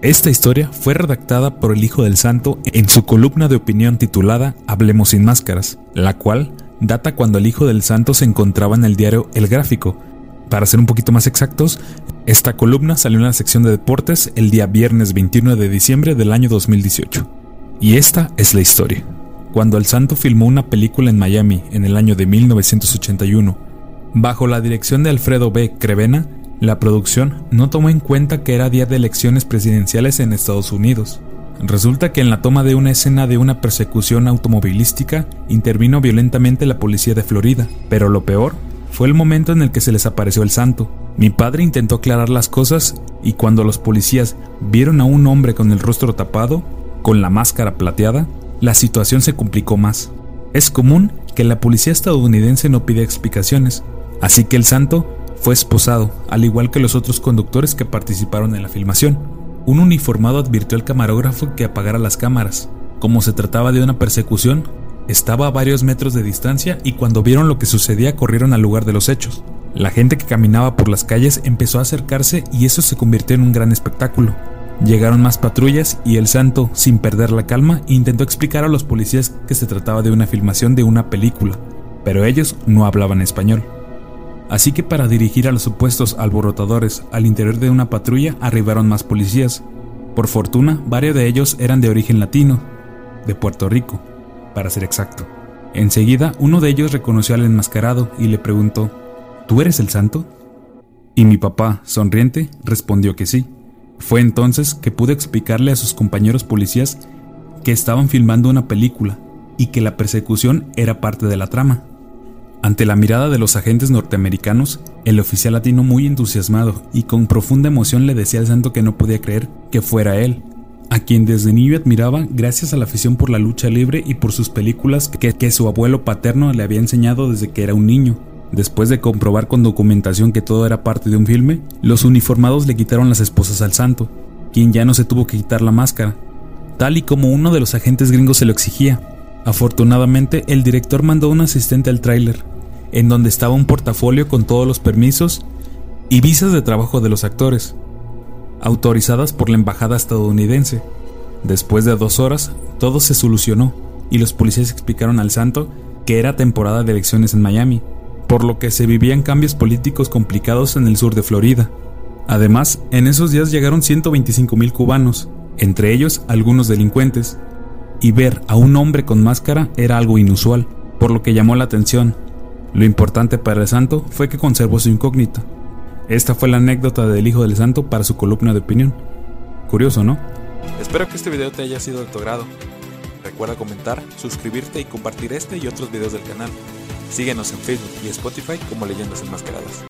Esta historia fue redactada por el Hijo del Santo en su columna de opinión titulada Hablemos sin máscaras, la cual data cuando el Hijo del Santo se encontraba en el diario El Gráfico. Para ser un poquito más exactos, esta columna salió en la sección de deportes el día viernes 21 de diciembre del año 2018. Y esta es la historia. Cuando el Santo filmó una película en Miami en el año de 1981, bajo la dirección de Alfredo B. Crevena, la producción no tomó en cuenta que era día de elecciones presidenciales en Estados Unidos. Resulta que en la toma de una escena de una persecución automovilística intervino violentamente la policía de Florida, pero lo peor fue el momento en el que se les apareció el santo. Mi padre intentó aclarar las cosas y cuando los policías vieron a un hombre con el rostro tapado, con la máscara plateada, la situación se complicó más. Es común que la policía estadounidense no pida explicaciones, así que el santo fue esposado, al igual que los otros conductores que participaron en la filmación. Un uniformado advirtió al camarógrafo que apagara las cámaras. Como se trataba de una persecución, estaba a varios metros de distancia y cuando vieron lo que sucedía corrieron al lugar de los hechos. La gente que caminaba por las calles empezó a acercarse y eso se convirtió en un gran espectáculo. Llegaron más patrullas y el santo, sin perder la calma, intentó explicar a los policías que se trataba de una filmación de una película, pero ellos no hablaban español. Así que para dirigir a los supuestos alborotadores al interior de una patrulla arribaron más policías. Por fortuna, varios de ellos eran de origen latino, de Puerto Rico, para ser exacto. Enseguida, uno de ellos reconoció al enmascarado y le preguntó, ¿Tú eres el santo? Y mi papá, sonriente, respondió que sí. Fue entonces que pude explicarle a sus compañeros policías que estaban filmando una película y que la persecución era parte de la trama. Ante la mirada de los agentes norteamericanos, el oficial latino muy entusiasmado y con profunda emoción le decía al santo que no podía creer que fuera él, a quien desde niño admiraba gracias a la afición por la lucha libre y por sus películas que, su abuelo paterno le había enseñado desde que era un niño. Después de comprobar con documentación que todo era parte de un filme, los uniformados le quitaron las esposas al santo, quien ya no se tuvo que quitar la máscara, tal y como uno de los agentes gringos se lo exigía. Afortunadamente, el director mandó un asistente al tráiler, en donde estaba un portafolio con todos los permisos y visas de trabajo de los actores, autorizadas por la embajada estadounidense. Después de dos horas, todo se solucionó y los policías explicaron al santo que era temporada de elecciones en Miami, por lo que se vivían cambios políticos complicados en el sur de Florida. Además, en esos días llegaron 125 mil cubanos, entre ellos algunos delincuentes, y ver a un hombre con máscara era algo inusual, por lo que llamó la atención. Lo importante para el santo fue que conservó su incógnita. Esta fue la anécdota del hijo del santo para su columna de opinión. Curioso, ¿no? Espero que este video te haya sido de tu agrado. Recuerda comentar, suscribirte y compartir este y otros videos del canal. Síguenos en Facebook y Spotify como Leyendas Enmascaradas.